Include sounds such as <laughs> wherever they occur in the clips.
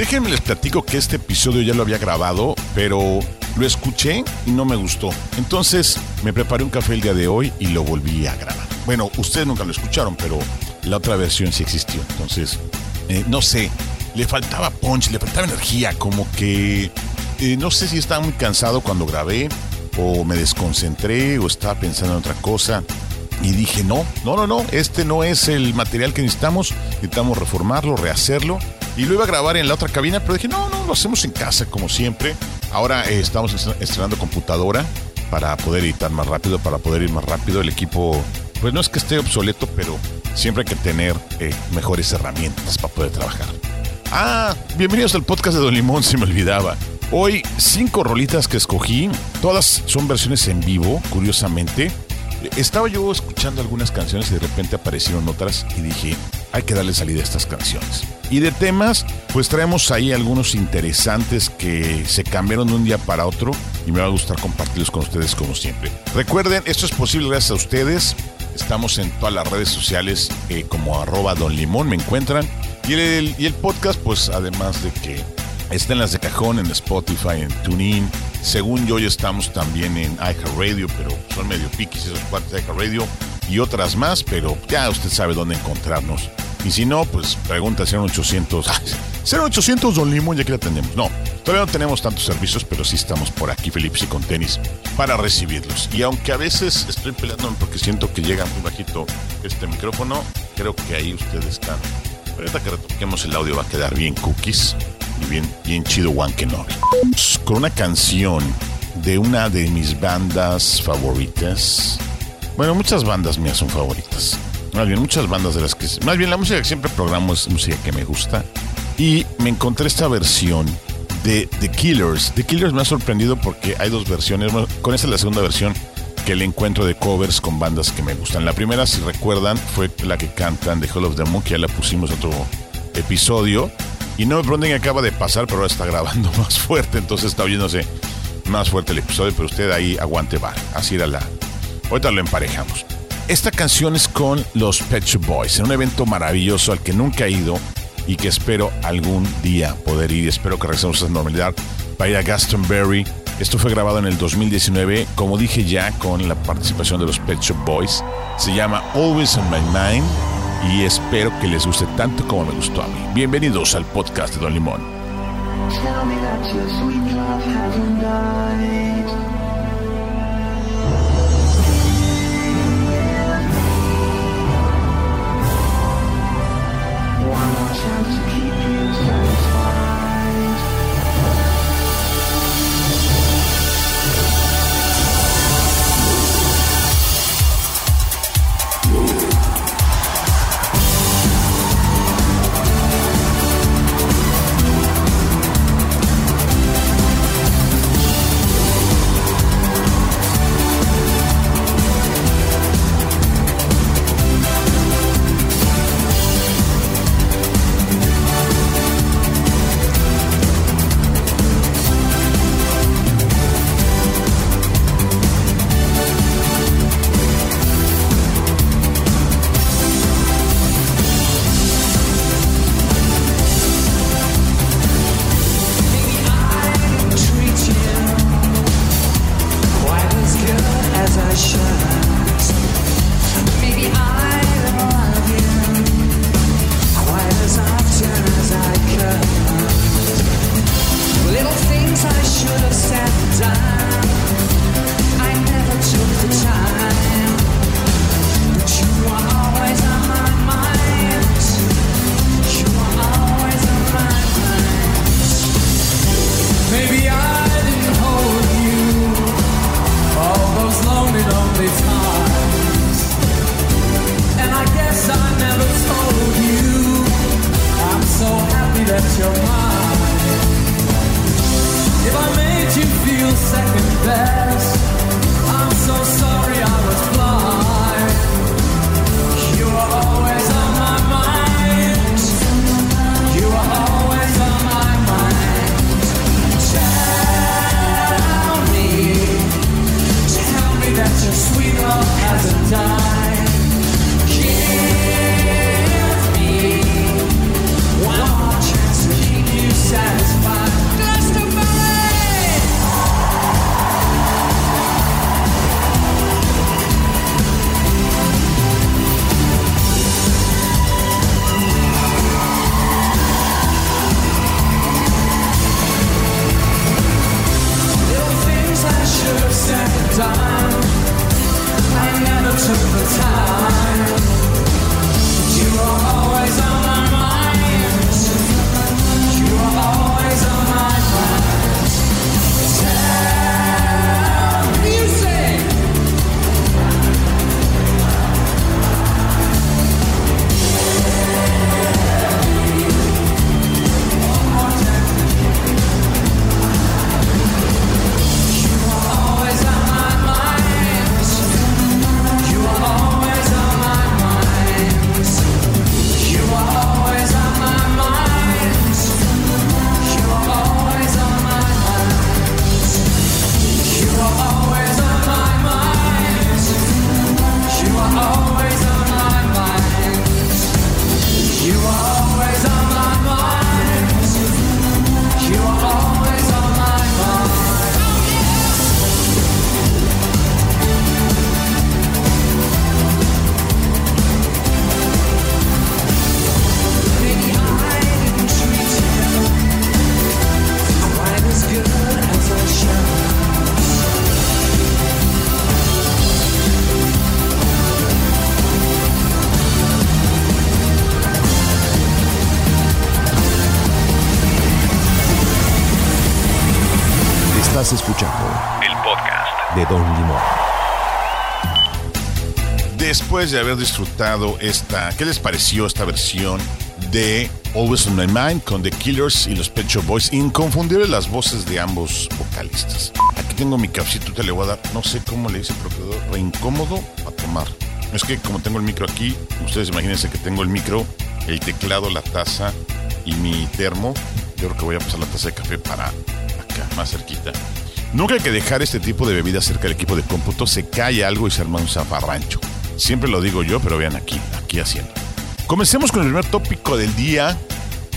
Déjenme les platico que este episodio ya lo había grabado, pero lo escuché y no me gustó. Entonces me preparé un café el día de hoy y lo volví a grabar. Bueno, ustedes nunca lo escucharon, pero la otra versión sí existió. Entonces, eh, no sé, le faltaba punch, le faltaba energía, como que eh, no sé si estaba muy cansado cuando grabé o me desconcentré o estaba pensando en otra cosa. Y dije, no, no, no, no, este no es el material que necesitamos, necesitamos reformarlo, rehacerlo. Y lo iba a grabar en la otra cabina, pero dije, no, no, lo hacemos en casa como siempre. Ahora eh, estamos estrenando computadora para poder editar más rápido, para poder ir más rápido. El equipo, pues no es que esté obsoleto, pero siempre hay que tener eh, mejores herramientas para poder trabajar. Ah, bienvenidos al podcast de Don Limón, se me olvidaba. Hoy cinco rolitas que escogí, todas son versiones en vivo, curiosamente. Estaba yo escuchando algunas canciones y de repente aparecieron otras y dije, hay que darle salida a estas canciones. Y de temas, pues traemos ahí algunos interesantes que se cambiaron de un día para otro y me va a gustar compartirlos con ustedes como siempre. Recuerden, esto es posible gracias a ustedes. Estamos en todas las redes sociales eh, como arroba don limón, me encuentran. Y el, y el podcast, pues además de que está en las de cajón, en Spotify, en TuneIn. Según yo, ya estamos también en iHeartRadio, pero son medio piquis esos cuatro de iHeartRadio y otras más, pero ya usted sabe dónde encontrarnos. Y si no, pues pregunta 0800. 0800 Don Limón, ya que la tenemos. No, todavía no tenemos tantos servicios, pero sí estamos por aquí, Felipe y con tenis, para recibirlos. Y aunque a veces estoy peleando porque siento que llega muy bajito este micrófono, creo que ahí ustedes están. Pero ahorita que retoquemos el audio va a quedar bien cookies y bien, bien chido One Kenobi. Con una canción de una de mis bandas favoritas. Bueno, muchas bandas mías son favoritas. Más bien, muchas bandas de las que... Más bien, la música que siempre programo es música que me gusta. Y me encontré esta versión de The Killers. The Killers me ha sorprendido porque hay dos versiones. Con esta es la segunda versión que le encuentro de covers con bandas que me gustan. La primera, si recuerdan, fue la que cantan The Hall of the Moon, que ya la pusimos en otro episodio. Y no me pregunten que acaba de pasar, pero ahora está grabando <laughs> más fuerte, entonces está oyéndose más fuerte el episodio, pero usted ahí aguante va. Así era la. Ahorita lo emparejamos. Esta canción es con los Pet Shop Boys, en un evento maravilloso al que nunca he ido y que espero algún día poder ir. Espero que regresemos a la normalidad para ir a Glastonbury. Esto fue grabado en el 2019, como dije ya, con la participación de los Pet Shop Boys. Se llama Always on My Mind y espero que les guste tanto como me gustó a mí. Bienvenidos al podcast de Don Limón. trying to keep you. Después de haber disfrutado esta, ¿qué les pareció esta versión de Always on My Mind con The Killers y los Pet Shop Boys? Inconfundibles las voces de ambos vocalistas. Aquí tengo mi cafecito, te le voy a dar, no sé cómo le dice, pero quedó re incómodo a tomar. Es que como tengo el micro aquí, ustedes imagínense que tengo el micro, el teclado, la taza y mi termo. Yo creo que voy a pasar la taza de café para acá, más cerquita. Nunca hay que dejar este tipo de bebidas cerca del equipo de cómputo, se cae algo y se arma un zafarrancho. Siempre lo digo yo, pero vean aquí, aquí haciendo. Comencemos con el primer tópico del día,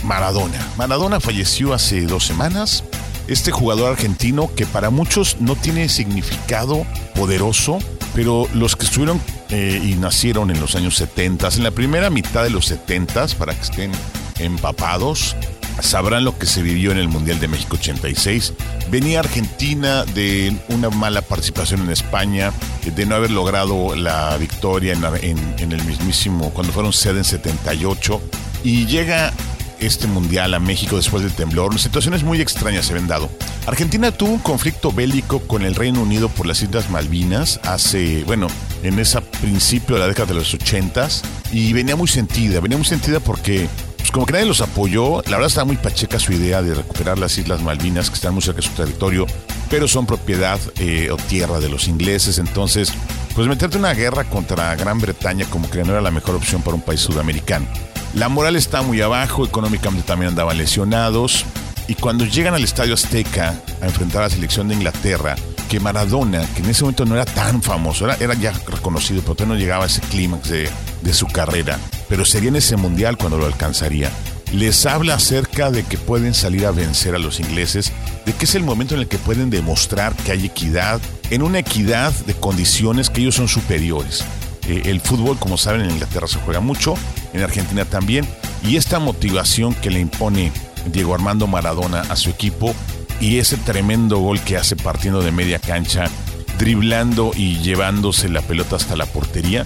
Maradona. Maradona falleció hace dos semanas. Este jugador argentino que para muchos no tiene significado poderoso, pero los que estuvieron eh, y nacieron en los años 70, en la primera mitad de los 70, para que estén empapados, sabrán lo que se vivió en el Mundial de México 86. Venía Argentina de una mala participación en España, de no haber logrado la victoria en, el mismísimo, cuando fueron sede en 78, y llega este mundial a México después del temblor. Situaciones muy extrañas se habían dado. Argentina tuvo un conflicto bélico con el Reino Unido por las Islas Malvinas hace, bueno, en ese principio de la década de los 80 y venía muy sentida, venía muy sentida porque como que nadie los apoyó, la verdad estaba muy pacheca su idea de recuperar las Islas Malvinas, que están muy cerca de su territorio, pero son propiedad eh, o tierra de los ingleses, entonces, pues meterte en una guerra contra Gran Bretaña como que no era la mejor opción para un país sudamericano. La moral está muy abajo, económicamente también andaban lesionados, y cuando llegan al Estadio Azteca a enfrentar a la selección de Inglaterra, que Maradona, que en ese momento no era tan famoso, era, era ya reconocido, pero todavía no llegaba a ese clímax de, de su carrera, pero sería en ese mundial cuando lo alcanzaría. Les habla acerca de que pueden salir a vencer a los ingleses, de que es el momento en el que pueden demostrar que hay equidad, en una equidad de condiciones que ellos son superiores. Eh, el fútbol, como saben, en Inglaterra se juega mucho, en Argentina también, y esta motivación que le impone Diego Armando Maradona a su equipo y ese tremendo gol que hace partiendo de media cancha, driblando y llevándose la pelota hasta la portería,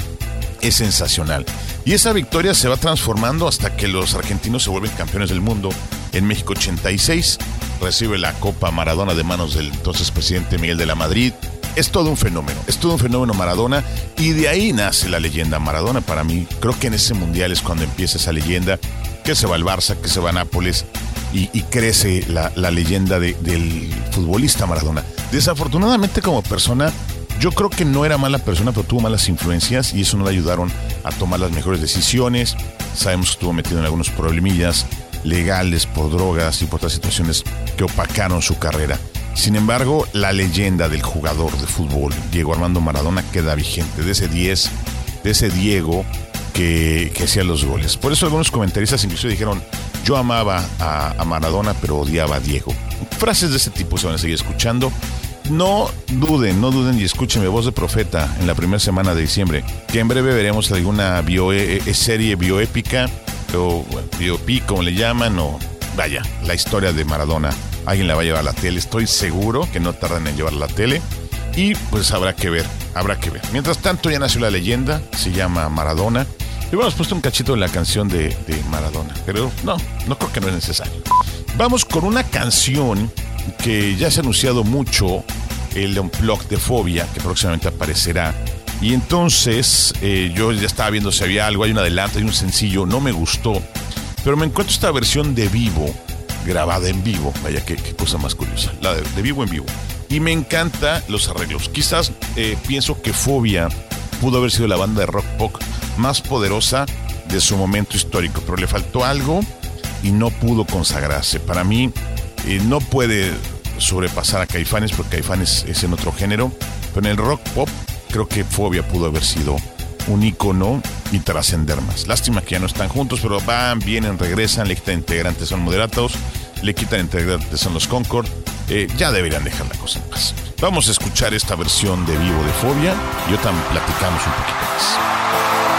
es sensacional. Y esa victoria se va transformando hasta que los argentinos se vuelven campeones del mundo. En México 86 recibe la Copa Maradona de manos del entonces presidente Miguel de la Madrid. Es todo un fenómeno, es todo un fenómeno Maradona y de ahí nace la leyenda Maradona para mí. Creo que en ese mundial es cuando empieza esa leyenda, que se va al Barça, que se va a Nápoles y, crece la, leyenda de- del futbolista Maradona. Desafortunadamente como persona, yo creo que no era mala persona, pero tuvo malas influencias y eso no le ayudaron a tomar las mejores decisiones. Sabemos que estuvo metido en algunos problemillas legales por drogas y por otras situaciones que opacaron su carrera. Sin embargo, la leyenda del jugador de fútbol, Diego Armando Maradona, queda vigente, de ese 10, de ese Diego que, hacía los goles. Por eso algunos comentaristas incluso dijeron, yo amaba a, a Maradona, pero odiaba a Diego. Frases de ese tipo se van a seguir escuchando. No duden, no duden y escúchenme voz de profeta en la primera semana de diciembre, que en breve veremos alguna eh, eh, serie bioépica o bueno, biopic, como le llaman, o vaya, la historia de Maradona. Alguien la va a llevar a la tele, estoy seguro que no tardan en llevarla a la tele. Y pues habrá que ver, habrá que ver. Mientras tanto ya nació la leyenda, se llama Maradona. Y hemos puesto un cachito de la canción de, de Maradona, pero no, no creo que no es necesario. Vamos con una canción que ya se ha anunciado mucho, el Unplugged de Fobia, que próximamente aparecerá. Y entonces eh, yo ya estaba viendo si había algo, hay un adelanto, hay un sencillo, no me gustó, pero me encuentro esta versión de vivo, grabada en vivo, vaya qué, cosa más curiosa, la de, de vivo en vivo. Y me encanta los arreglos. Quizás eh, pienso que Fobia pudo haber sido la banda de rock pop más poderosa de su momento histórico, pero le faltó algo y no pudo consagrarse. Para mí, eh, no puede sobrepasar a Caifanes, porque Caifanes es en otro género, pero en el rock pop creo que Fobia pudo haber sido un icono y trascender más. Lástima que ya no están juntos, pero van, vienen, regresan, le quitan integrantes, son moderatos, le quitan integrantes, son los Concord. Eh, ya deberían dejar la cosa en paz. Vamos a escuchar esta versión de vivo de Fobia y ahorita platicamos un poquito más.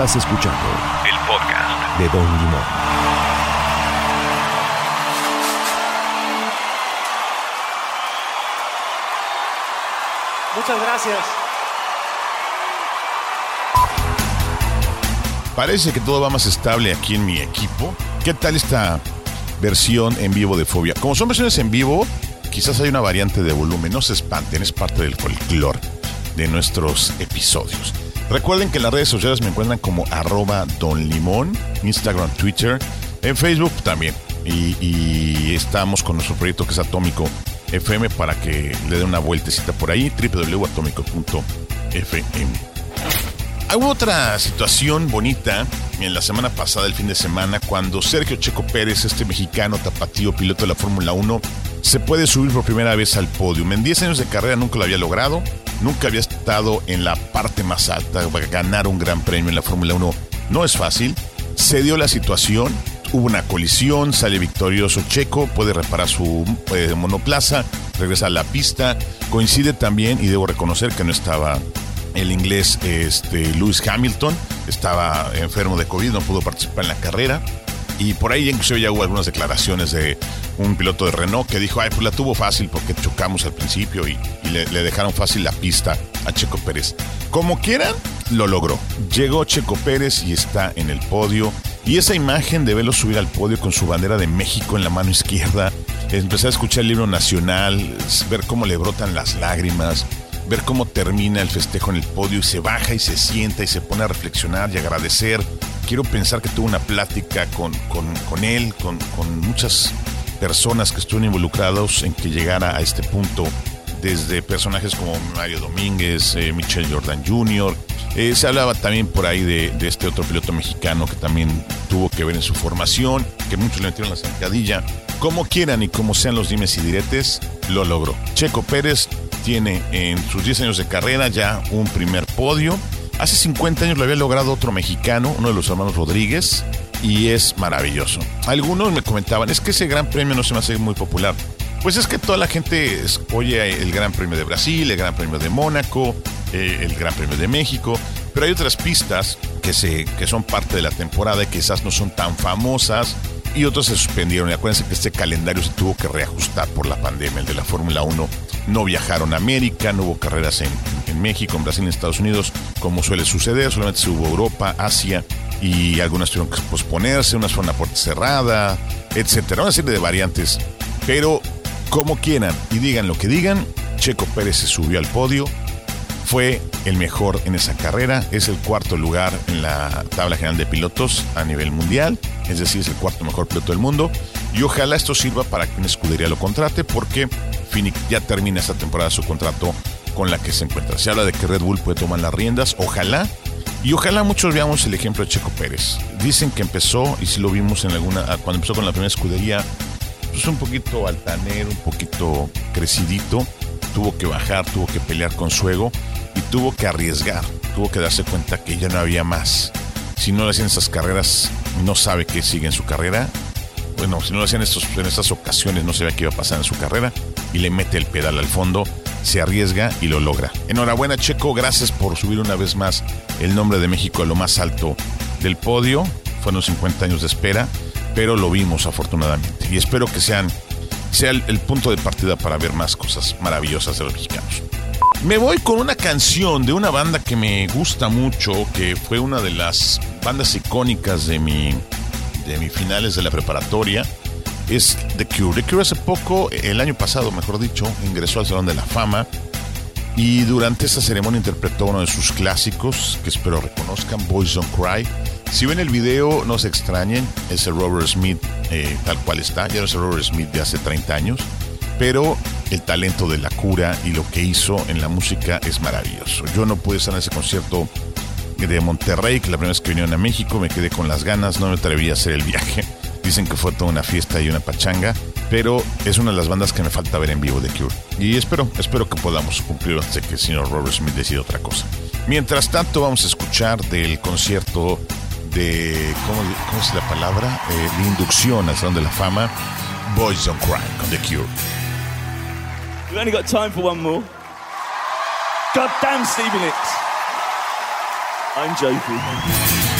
Estás escuchando El podcast. de Don Limón. Muchas gracias. Parece que todo va más estable aquí en mi equipo. ¿Qué tal esta versión en vivo de Fobia? Como son versiones en vivo, quizás hay una variante de volumen. No se espanten, es parte del folclore de nuestros episodios. Recuerden que en las redes sociales me encuentran como arroba Don Limón, Instagram, Twitter, en Facebook también. Y, estamos con nuestro proyecto que es Atómico FM para que le den una vueltecita por ahí, www.atomico.fm. Hubo otra situación bonita en la semana pasada, el fin de semana, cuando Sergio Checo Pérez, este mexicano tapatío piloto de la Fórmula 1, se puede subir por primera vez al podio. En 10 años de carrera nunca lo había logrado, nunca había estado en la parte más alta, ganar un gran premio en la Fórmula 1 no es fácil. Se dio la situación, hubo una colisión, sale victorioso Checo, puede reparar su eh, monoplaza, regresa a la pista, coincide también, y debo reconocer que no estaba el inglés este, Lewis Hamilton. Estaba enfermo de COVID, no pudo participar en la carrera. Y por ahí inclusive ya hubo algunas declaraciones de un piloto de Renault que dijo, ay, pues la tuvo fácil porque chocamos al principio y, le dejaron fácil la pista a Checo Pérez. Como quieran, lo logró. Llegó Checo Pérez y está en el podio. Y esa imagen de verlo subir al podio con su bandera de México en la mano izquierda, empezar a escuchar el libro nacional, ver cómo le brotan las lágrimas, ver cómo termina el festejo en el podio y se baja y se sienta y se pone a reflexionar y agradecer. Quiero pensar que tuvo una plática con, con, con él, con, con muchas personas que estuvieron involucrados en que llegara a este punto desde personajes como Mario Domínguez, eh, Michelle Jordan Jr. Eh, se hablaba también por ahí de, de, este otro piloto mexicano que también tuvo que ver en su formación, que muchos le metieron la zancadilla. Como quieran y como sean los dimes y diretes, lo logró. Checo Pérez tiene en sus 10 años de carrera ya un primer podio. Hace 50 años lo había logrado otro mexicano, uno de los hermanos Rodríguez, y es maravilloso. Algunos me comentaban, es que ese gran premio no se me hace muy popular. Pues es que toda la gente oye el Gran Premio de Brasil, el Gran Premio de Mónaco, eh, el Gran Premio de México, pero hay otras pistas que, se, que son parte de la temporada y quizás no son tan famosas y otros se suspendieron. Y acuérdense que este calendario se tuvo que reajustar por la pandemia, el de la Fórmula 1. No viajaron a América, no hubo carreras en, en México, en Brasil, en Estados Unidos, como suele suceder, solamente se hubo Europa, Asia y algunas tuvieron que posponerse, unas fueron a puerta cerrada, etcétera. Una serie de variantes, pero como quieran y digan lo que digan, Checo Pérez se subió al podio, fue el mejor en esa carrera, es el cuarto lugar en la tabla general de pilotos a nivel mundial, es decir, es el cuarto mejor piloto del mundo, y ojalá esto sirva para que una escudería lo contrate, porque Phoenix ya termina esta temporada su contrato con la que se encuentra. Se habla de que Red Bull puede tomar las riendas, ojalá, y ojalá muchos veamos el ejemplo de Checo Pérez. Dicen que empezó, y si lo vimos en alguna, cuando empezó con la primera escudería, pues un poquito altanero, un poquito crecidito, tuvo que bajar, tuvo que pelear con su ego y tuvo que arriesgar, tuvo que darse cuenta que ya no había más. Si no le hacían esas carreras, no sabe que sigue en su carrera. Bueno, si no lo hacían estos, en estas ocasiones, no sabía qué iba a pasar en su carrera y le mete el pedal al fondo, se arriesga y lo logra. Enhorabuena, Checo, gracias por subir una vez más el nombre de México a lo más alto del podio. Fueron 50 años de espera pero lo vimos afortunadamente. Y espero que sean, sea el, punto de partida para ver más cosas maravillosas de los mexicanos. Me voy con una canción de una banda que me gusta mucho, que fue una de las bandas icónicas de mi, de mis finales de la preparatoria. Es Cure. The Cure hace poco, el año pasado, mejor dicho, ingresó al Salón de la Fama. Y durante esta ceremonia interpretó uno de sus clásicos, que espero reconozcan, Boys Don't Cry. Si ven el video, no se extrañen, es el Robert Smith eh, tal cual está, ya no es el Robert Smith de hace 30 años, pero el talento de la cura y lo que hizo en la música es maravilloso. Yo no pude estar en ese concierto de Monterrey, que la primera vez que vinieron a México me quedé con las ganas, no me atreví a hacer el viaje. Dicen que fue toda una fiesta y una pachanga, pero es una de las bandas que me falta ver en vivo de Cure. Y espero, espero que podamos cumplir antes de que el señor Robert Smith decida otra cosa. Mientras tanto, vamos a escuchar del concierto de, ¿cómo, cómo es la palabra? Eh, de inducción al Salón de la Fama, Boys Don't Cry con The Cure. We've only got time for one more. God damn Stevie Nicks. I'm joking.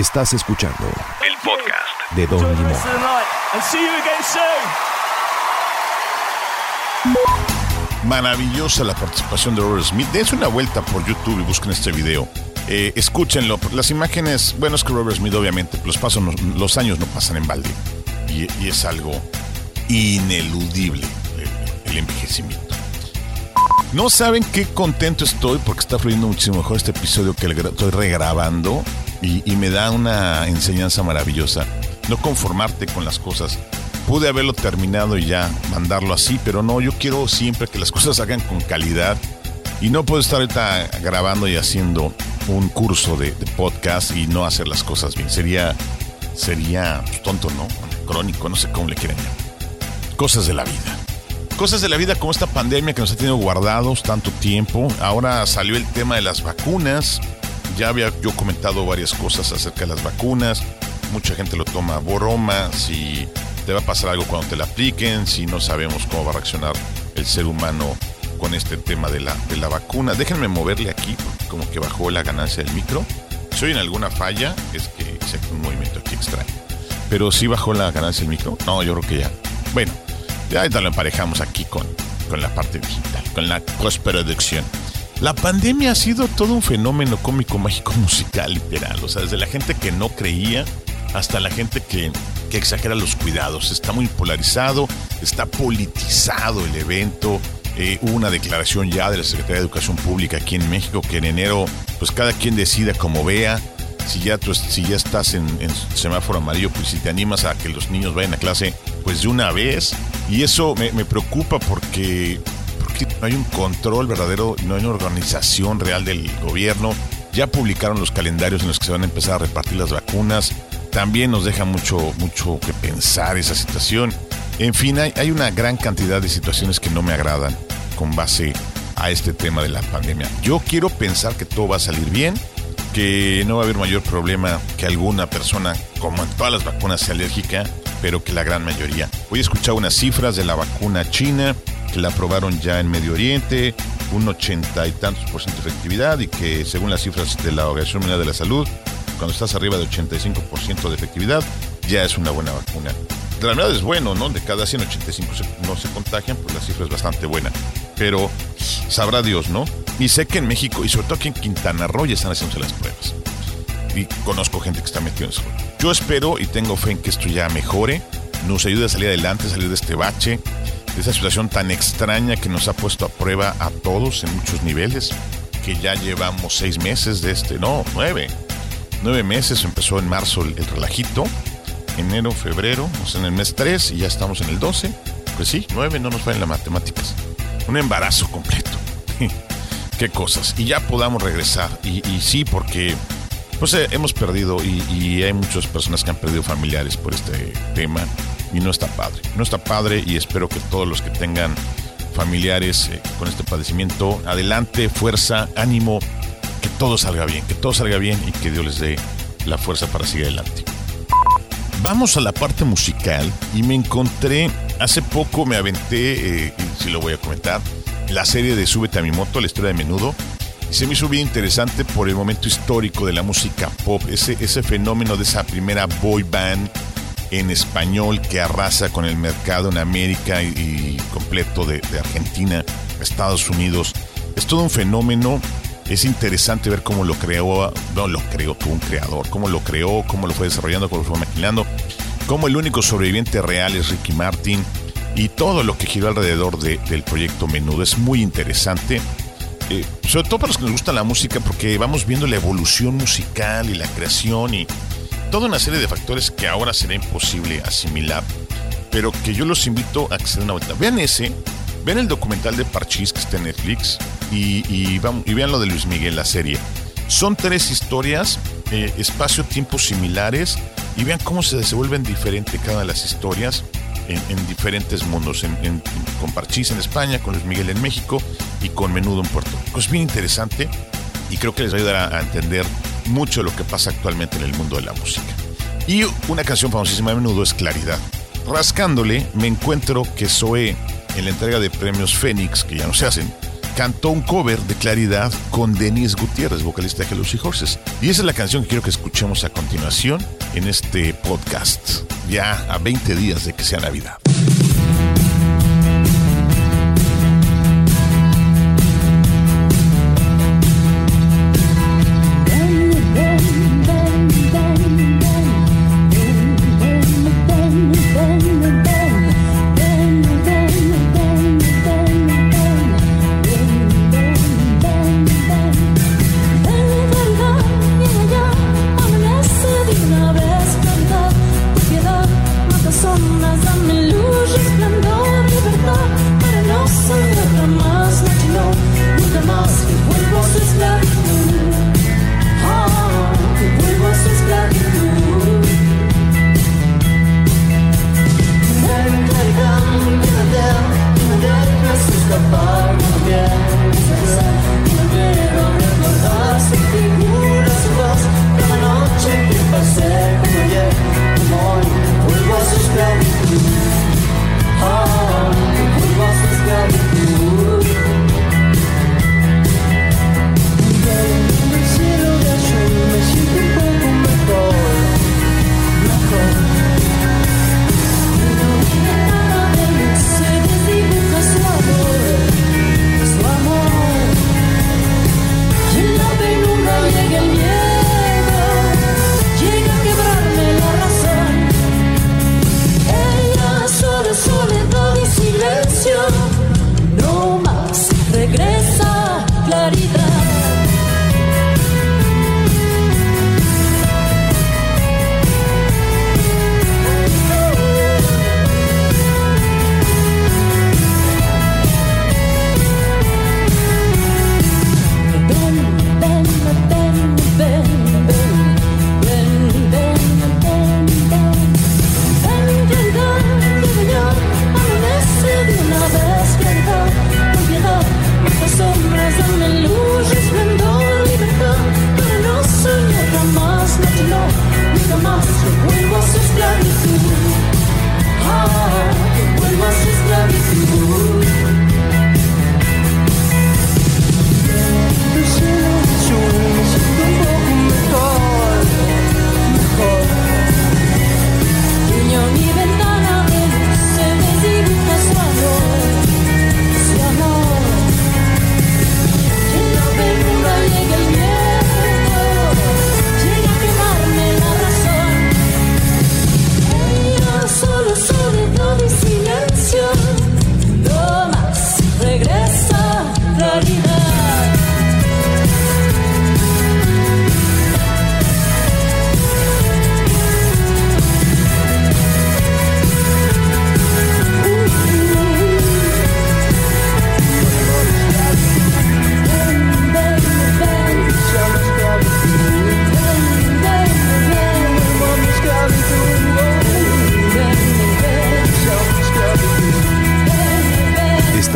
Estás escuchando El podcast de Don Limón. Maravillosa la participación de Robert Smith. Dense una vuelta por YouTube y busquen este video. Eh, escúchenlo. Las imágenes, bueno, es que Robert Smith, obviamente, los, pasos, no- los años no pasan en balde. Y, y es algo ineludible el, el envejecimiento. No saben qué contento estoy porque está fluyendo muchísimo mejor este episodio que el estoy regrabando y, y me da una enseñanza maravillosa. No conformarte con las cosas. Pude haberlo terminado y ya mandarlo así, pero no, yo quiero siempre que las <laughs> cosas hagan con calidad y no puedo estar ahorita grabando y haciendo un curso de, de podcast y no hacer las cosas bien. Sería, sería pues, tonto, ¿no? Crónico, no sé cómo le quieren llamar. Cosas de la vida. Cosas de la vida como esta pandemia que nos ha tenido guardados tanto tiempo. Ahora salió el tema de las vacunas. Ya había yo comentado varias cosas acerca de las vacunas. Mucha gente lo toma a broma. Si te va a pasar algo cuando te la apliquen. Si no sabemos cómo va a reaccionar el ser humano con este tema de la, de la vacuna. Déjenme moverle aquí como que bajó la ganancia del micro. Si oyen alguna falla, es que hice un movimiento aquí extraño. Pero sí bajó la ganancia del micro. No, yo creo que ya. Bueno, ya lo emparejamos aquí con, con la parte digital, con la postproducción. La pandemia ha sido todo un fenómeno cómico, mágico, musical, literal. O sea, desde la gente que no creía hasta la gente que, que exagera los cuidados. Está muy polarizado, está politizado el evento. Eh, hubo una declaración ya de la Secretaría de Educación Pública aquí en México que en enero, pues cada quien decida como vea. Si ya, si ya estás en, en semáforo amarillo, pues si te animas a que los niños vayan a clase, pues de una vez. Y eso me, me preocupa porque, no hay un control verdadero, no hay una organización real del gobierno. Ya publicaron los calendarios en los que se van a empezar a repartir las vacunas. También nos deja mucho, mucho que pensar esa situación. En fin, hay, hay una gran cantidad de situaciones que no me agradan con base a este tema de la pandemia. Yo quiero pensar que todo va a salir bien, que no va a haber mayor problema que alguna persona, como en todas las vacunas, sea alérgica, pero que la gran mayoría. Hoy he escuchado unas cifras de la vacuna china, que la aprobaron ya en Medio Oriente, un ochenta y tantos por ciento de efectividad y que según las cifras de la Organización Mundial de la Salud, cuando estás arriba de 85% de efectividad, ya es una buena vacuna. De la verdad es bueno, ¿no? De cada 100, 85 se- no se contagian, pues la cifra es bastante buena. Pero sabrá Dios, ¿no? Y sé que en México, y sobre todo aquí en Quintana Roo, ya están haciéndose las pruebas. Y conozco gente que está metida en eso. Yo espero y tengo fe en que esto ya mejore, nos ayude a salir adelante, salir de este bache, de esa situación tan extraña que nos ha puesto a prueba a todos en muchos niveles, que ya llevamos seis meses de este, no, nueve. Nueve meses, empezó en marzo el, el relajito, enero, febrero, sea, en el mes 3 y ya estamos en el 12. Pues sí, nueve, no nos fallan las matemáticas. Un embarazo completo. <laughs> Qué cosas. Y ya podamos regresar. Y, y sí, porque pues eh, hemos perdido y, y hay muchas personas que han perdido familiares por este tema y no está padre. No está padre y espero que todos los que tengan familiares eh, con este padecimiento, adelante, fuerza, ánimo, que todo salga bien, que todo salga bien y que Dios les dé la fuerza para seguir adelante. Vamos a la parte musical y me encontré, hace poco me aventé, eh, si lo voy a comentar, la serie de Súbete a mi moto, la historia de menudo. Se me hizo bien interesante por el momento histórico de la música pop, ese, ese fenómeno de esa primera boy band en español que arrasa con el mercado en América y, completo de, Argentina, Estados Unidos. Es todo un fenómeno. Es interesante ver cómo lo creó, no lo creó, tuvo un creador, cómo lo creó, cómo lo fue desarrollando, cómo lo fue maquinando, cómo el único sobreviviente real es Ricky Martin y todo lo que giró alrededor de- del proyecto Menudo. Es muy interesante. Eh, sobre todo para los que nos gusta la música, porque vamos viendo la evolución musical y la creación y toda una serie de factores que ahora será imposible asimilar, pero que yo los invito a que se den una vuelta. Vean ese, vean el documental de Parchís que está en Netflix y, vean lo de Luis Miguel, la serie. Son tres historias, eh, espacio-tiempo similares, y vean cómo se desenvuelven diferente cada de las historias en, en diferentes mundos, con Parchís en España, con Luis Miguel en México y con Menudo en Puerto Rico. Es bien interesante y creo que les va a ayudar a entender mucho lo que pasa actualmente en el mundo de la música. Y una canción famosísima de Menudo es Claridad. Rascándole, me encuentro que Zoé, en la entrega de premios Fénix, que ya no se hacen, cantó un cover de Claridad con Denise Gutiérrez, vocalista de Hello Sea Horses. Y esa es la canción que quiero que escuchemos a continuación en este podcast, ya a 20 días de que sea Navidad.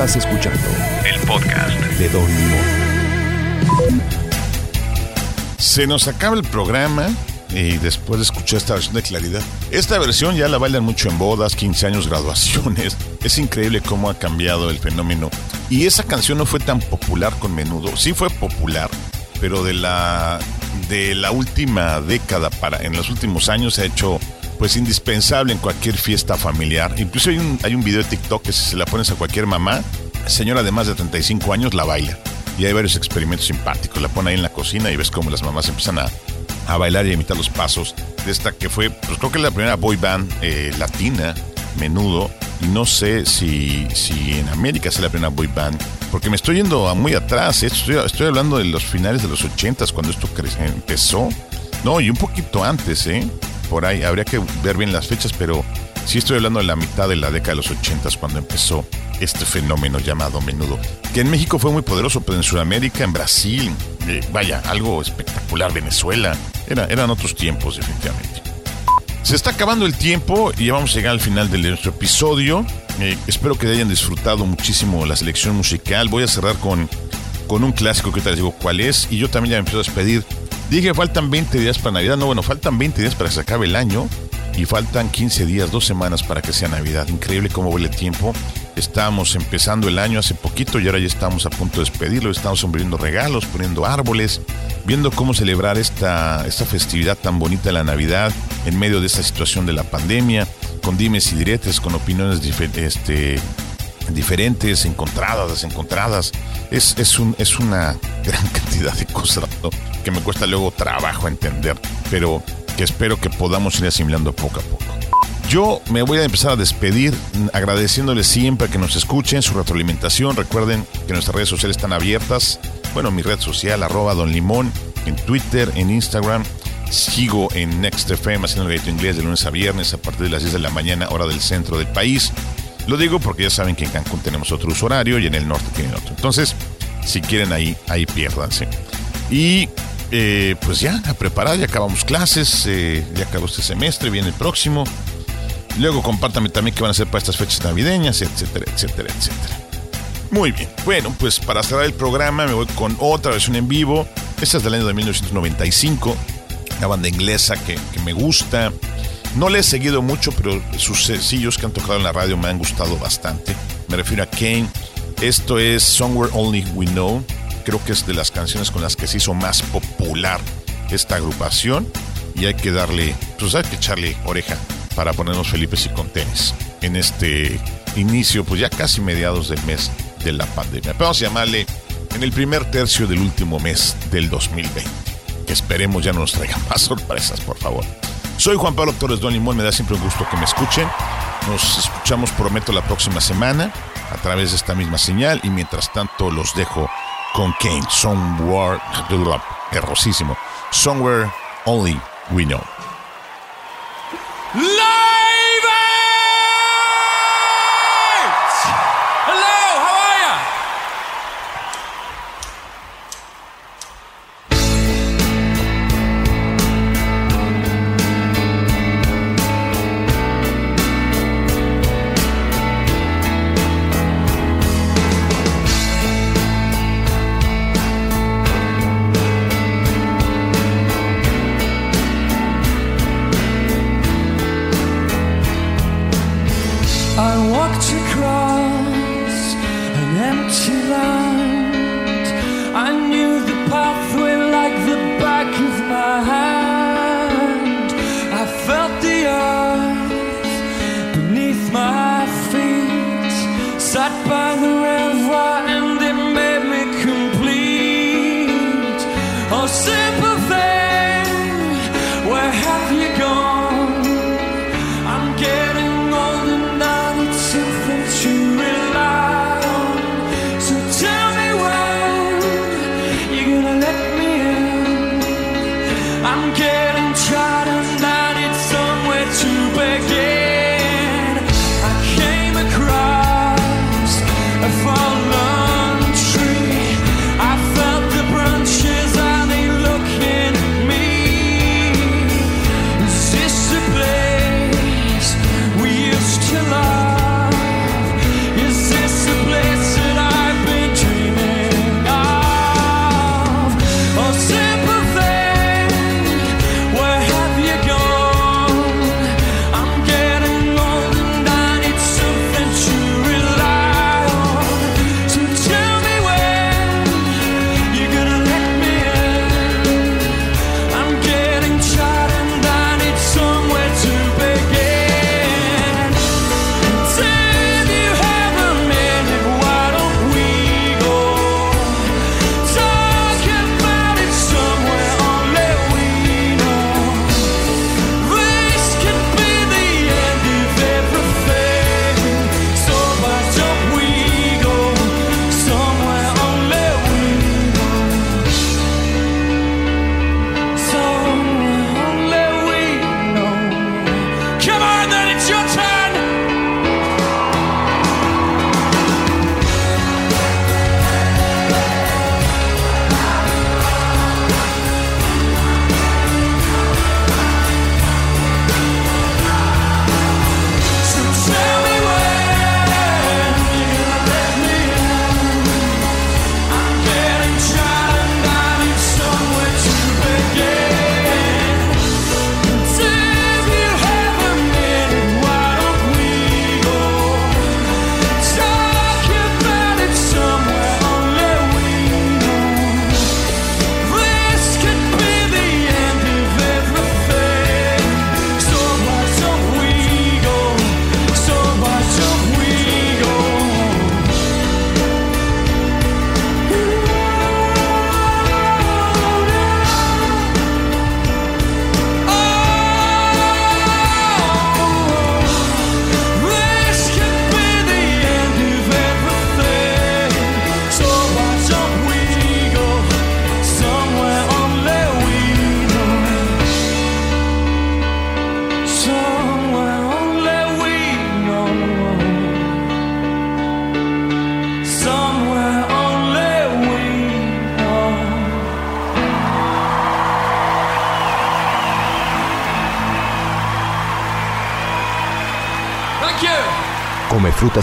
Estás escuchando el podcast de Don Limón. Se nos acaba el programa y después de escuchar esta versión de Claridad. Esta versión ya la bailan mucho en bodas, 15 años, graduaciones. <laughs> Es increíble cómo ha cambiado el fenómeno. Y esa canción no fue tan popular con menudo. Sí fue popular, pero de la, de la última década para en los últimos años se ha hecho pues indispensable en cualquier fiesta familiar. Incluso hay un, video de TikTok que si se la pones a cualquier mamá, señora de más de 35 años la baila. Y hay varios experimentos simpáticos. La pone ahí en la cocina y ves cómo las mamás empiezan a, a bailar y a imitar los pasos de esta que fue, pues creo que es la primera boy band eh, latina, menudo. Y no sé si, si en América es la primera boy band, porque me estoy yendo a muy atrás. Estoy, estoy hablando de los finales de los 80 cuando esto empezó. No, y un poquito antes, ¿eh? Por ahí, habría que ver bien las fechas, pero sí estoy hablando de la mitad de la década de los 80 cuando empezó este fenómeno llamado menudo. Que en México fue muy poderoso, pero en Sudamérica, en Brasil, eh, vaya, algo espectacular, Venezuela. Era, eran otros tiempos, definitivamente. Se está acabando el tiempo y ya vamos a llegar al final de nuestro episodio. Eh, espero que hayan disfrutado muchísimo la selección musical. Voy a cerrar con, con un clásico que ahorita les digo cuál es. Y yo también ya me empiezo a despedir. Dije faltan 20 días para Navidad. No, bueno, faltan 20 días para que se acabe el año. y faltan 15 días, dos semanas para que sea Navidad. Increíble cómo vuela el tiempo. Estábamos empezando el año hace poquito y ahora ya estamos a punto de despedirlo. Estamos poniendo regalos, poniendo árboles, viendo cómo celebrar esta, esta festividad tan bonita de la Navidad en medio de esta situación de la pandemia, con dimes y diretes, con opiniones este, diferentes, encontradas, desencontradas. Es, es, un, es una <laughs> gran cantidad de cosas ¿no? Que me cuesta luego trabajo entender, pero que espero que podamos ir asimilando poco a poco. Yo me voy a empezar a despedir agradeciéndoles siempre que nos escuchen, su retroalimentación. Recuerden que nuestras redes sociales están abiertas. Bueno, mi red social, arroba Don en Twitter, en Instagram. Sigo en Next FM haciendo el grito inglés de lunes a viernes a partir de las 10 de la mañana, hora del centro del país. Lo digo porque ya saben que en Cancún tenemos otro uso horario y en el norte tienen otro. Entonces, si quieren ahí, ahí piérdanse. Y eh, pues ya, a preparar, ya acabamos clases, eh, ya acabó este semestre, viene el próximo. Luego compártame también qué van a hacer para estas fechas navideñas, etcétera, etcétera, etcétera. Muy bien, bueno, pues para cerrar el programa me voy con otra versión en vivo. Esta es del año de 1995, una banda inglesa que, me gusta. No le he seguido mucho, pero sus sencillos que han tocado en la radio me han gustado bastante. Me refiero a Kane. Esto es Somewhere Only We Know. Creo que es de las canciones con las que se hizo más popular esta agrupación. Y hay que darle, pues hay que echarle oreja para ponernos felices y con tenis en este inicio, pues ya casi mediados del mes de la pandemia. Pero vamos a llamarle en el primer tercio del último mes del 2020. Que esperemos ya no nos traigan <laughs> más sorpresas, por favor. Soy Juan Pablo Torres Don Limón, me da siempre un gusto que me escuchen. Nos escuchamos, prometo, la próxima semana a través de esta misma señal y mientras tanto los dejo con Kane, Somewhere, errosísimo, Somewhere Only We Know.